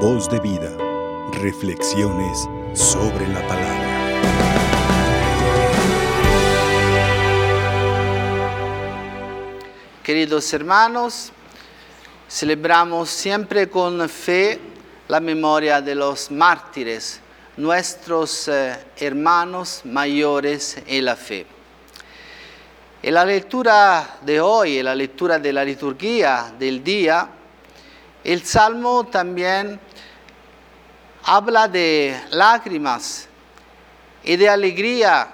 Voz de vida. Reflexiones sobre la palabra. Queridos hermanos, celebramos siempre con fe la memoria de los mártires, nuestros eh, hermanos mayores en la fe. En la lectura de hoy, en la lectura de la liturgia del día, el Salmo también habla de lágrimas y de alegría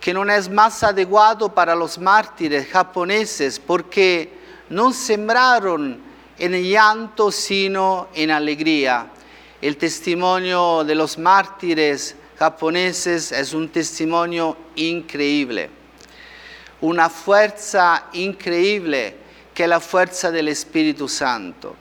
que no es más adecuado para los mártires japoneses porque no sembraron en llanto sino en alegría. El testimonio de los mártires japoneses es un testimonio increíble, una fuerza increíble que es la fuerza del Espíritu Santo.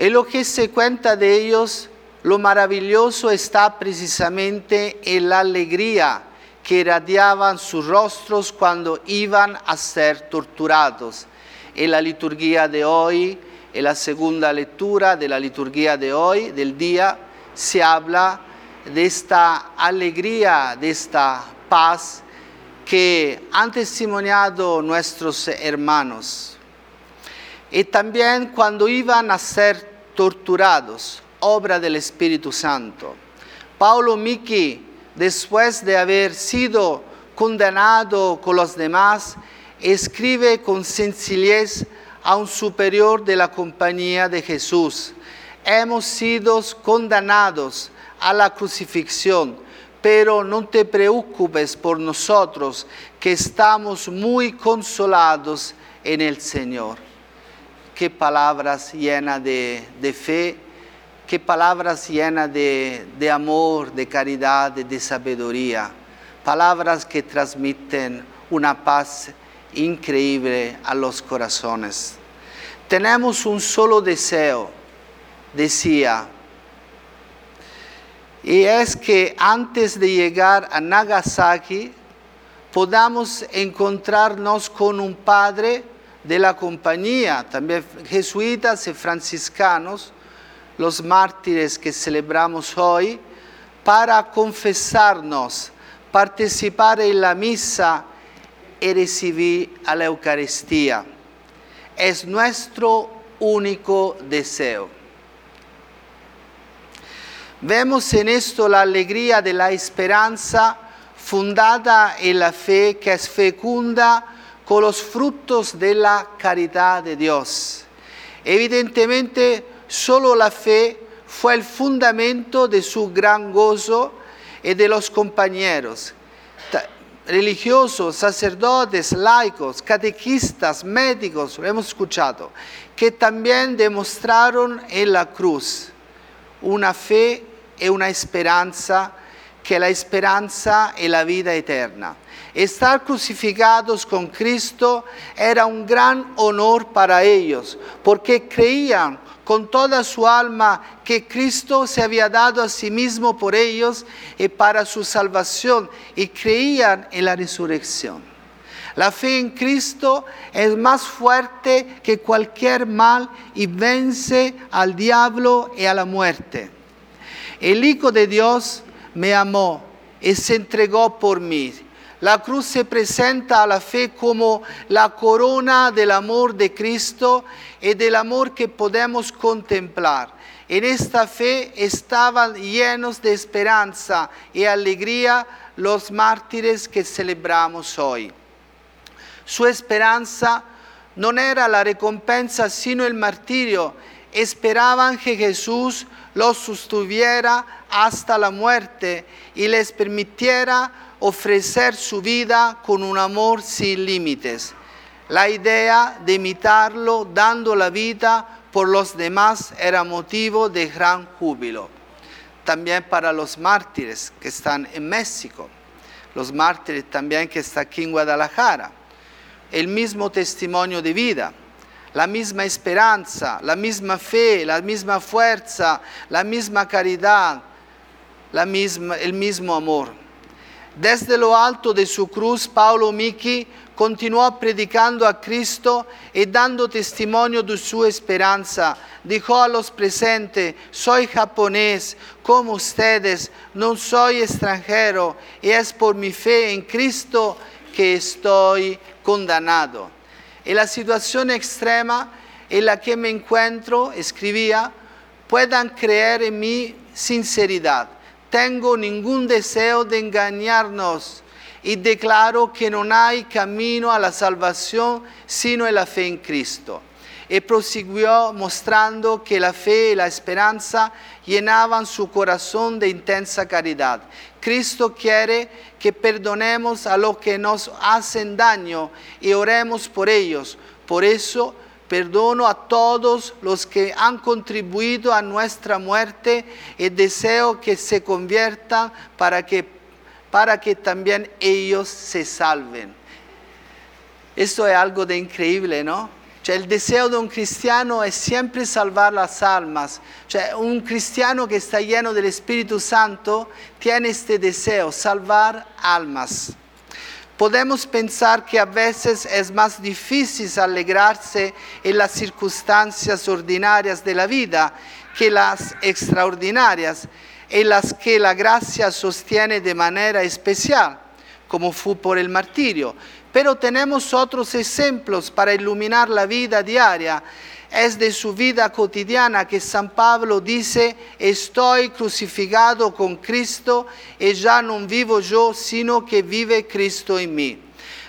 En lo que se cuenta de ellos, lo maravilloso está precisamente en la alegría que irradiaban sus rostros cuando iban a ser torturados. En la liturgia de hoy, en la segunda lectura de la liturgia de hoy, del día, se habla de esta alegría, de esta paz que han testimoniado nuestros hermanos. Y también cuando iban a ser torturados, obra del Espíritu Santo. Paulo Miki, después de haber sido condenado con los demás, escribe con sencillez a un superior de la compañía de Jesús. Hemos sido condenados a la crucifixión pero no te preocupes por nosotros, que estamos muy consolados en el Señor. Qué palabras llenas de, fe, qué palabras llenas de, amor, de caridad, de sabiduría. Palabras que transmiten una paz increíble a los corazones. Tenemos un solo deseo, decía y es que antes de llegar a Nagasaki podamos encontrarnos con un padre de la compañía, también jesuitas y franciscanos, los mártires que celebramos hoy, para confesarnos, participar en la misa y recibir la Eucaristía. Es nuestro único deseo. Vemos en esto la alegría de la esperanza fundada en la fe que es fecunda con los frutos de la caridad de Dios. Evidentemente, solo la fe fue el fundamento de su gran gozo y de los compañeros religiosos, sacerdotes, laicos, catequistas, médicos, lo hemos escuchado, que también demostraron en la cruz una fe e una esperanza que la esperanza e la vida eterna. Estar crucificados con Cristo era un gran honor para ellos, porque creían con toda su alma que Cristo se había dado a sí mismo por ellos y para su salvación, y creían en la resurrección. La fe en Cristo es más fuerte que cualquier mal y vence al diablo y a la muerte. El Hijo de Dios me amó y se entregó por mí. La cruz se presenta a la fe como la corona del amor de Cristo y del amor que podemos contemplar. En esta fe estaban llenos de esperanza y alegría los mártires que celebramos hoy. Su esperanza no era la recompensa, sino el martirio. Esperaban que Jesús los sostuviera hasta la muerte y les permitiera ofrecer su vida con un amor sin límites. La idea de imitarlo dando la vida por los demás era motivo de gran júbilo. También para los mártires que están en México, los mártires también que están aquí en Guadalajara. El mismo testimonio de vida la misma esperanza, la misma fe, la misma fuerza, la misma caridad, la misma, el mismo amor. Desde lo alto de su cruz, Paulo Miki continuò predicando a Cristo y dando testimonio de su esperanza. Dijo a los presentes, soy japonés como ustedes, no soy extranjero y es por mi fe en Cristo que estoy condenado. En la situación extrema en la que me encuentro, escribía, puedan creer en mi sinceridad. Tengo ningún deseo de engañarnos y declaro que no hay camino a la salvación sino en la fe en Cristo. Y prosiguió mostrando que la fe y la esperanza llenaban su corazón de intensa caridad. Cristo quiere que perdonemos a los que nos hacen daño y oremos por ellos. Por eso perdono a todos los que han contribuido a nuestra muerte y deseo que se conviertan para que para que también ellos se salven. Esto es algo de increíble, ¿no? El deseo de un cristiano es siempre salvar las almas. un cristiano que está lleno del Espíritu Santo tiene este deseo, salvar almas. Podemos pensar que a veces es más difícil alegrarse en las circunstancias ordinarias de la vida que las extraordinarias en las que la gracia sostiene de manera especial, como fue por el martirio. Pero tenemos otros ejemplos para iluminar la vida diaria. Es de su vida cotidiana que San Pablo dice, estoy crucificado con Cristo y ya no vivo yo, sino que vive Cristo en mí.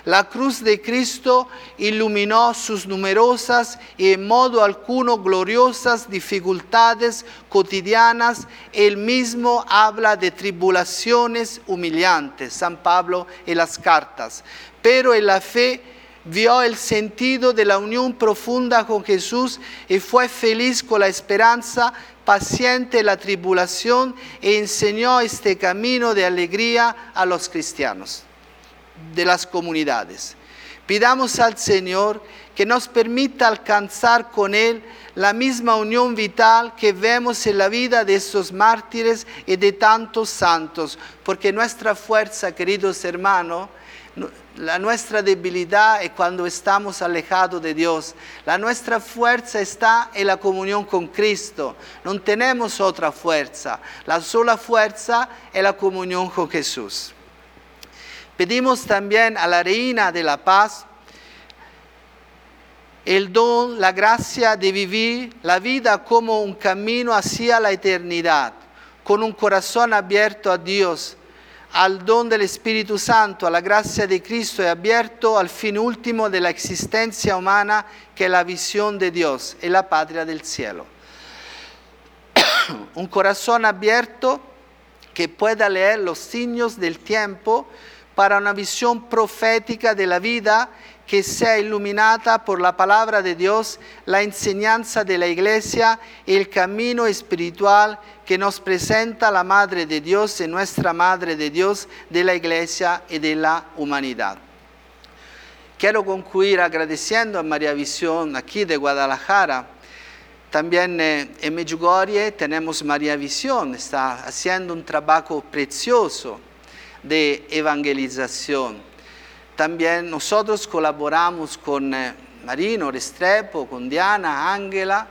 La cruz de Cristo iluminó sus numerosas y en modo alguno gloriosas dificultades cotidianas. Él mismo habla de tribulaciones humillantes, San Pablo en las cartas. Pero en la fe vio el sentido de la unión profunda con Jesús y fue feliz con la esperanza, paciente la tribulación e enseñó este camino de alegría a los cristianos de las comunidades. Pidamos al Señor que nos permita alcanzar con Él la misma unión vital que vemos en la vida de estos mártires y de tantos santos, porque nuestra fuerza, queridos hermanos, la nuestra debilidad es cuando estamos alejados de Dios. La nuestra fuerza está en la comunión con Cristo. No tenemos otra fuerza. La sola fuerza es la comunión con Jesús. Pedimos también a la Reina de la Paz el don, la gracia de vivir la vida como un camino hacia la eternidad, con un corazón abierto a Dios, al don del Espíritu Santo, a la gracia de Cristo y abierto al fin último de la existencia humana, que es la visión de Dios y la patria del cielo. un corazón abierto que pueda leer los signos del tiempo, para una visión profética de la vida que sea iluminada por la palabra de Dios, la enseñanza de la iglesia y el camino espiritual que nos presenta la Madre de Dios y nuestra Madre de Dios de la iglesia y de la humanidad. Quiero concluir agradeciendo a María Visión aquí de Guadalajara. También eh, en Medjugorje tenemos María Visión, está haciendo un trabajo precioso de evangelización. También nosotros colaboramos con eh, Marino Restrepo, con Diana, Ángela,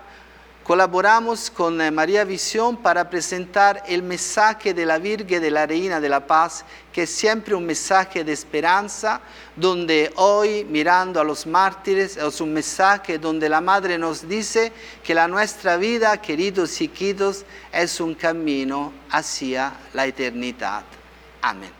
colaboramos con eh, María Visión para presentar el mensaje de la Virgen de la Reina de la Paz, que es siempre un mensaje de esperanza, donde hoy mirando a los mártires es un mensaje donde la Madre nos dice que la nuestra vida, queridos y queridos, es un camino hacia la eternidad. Amén.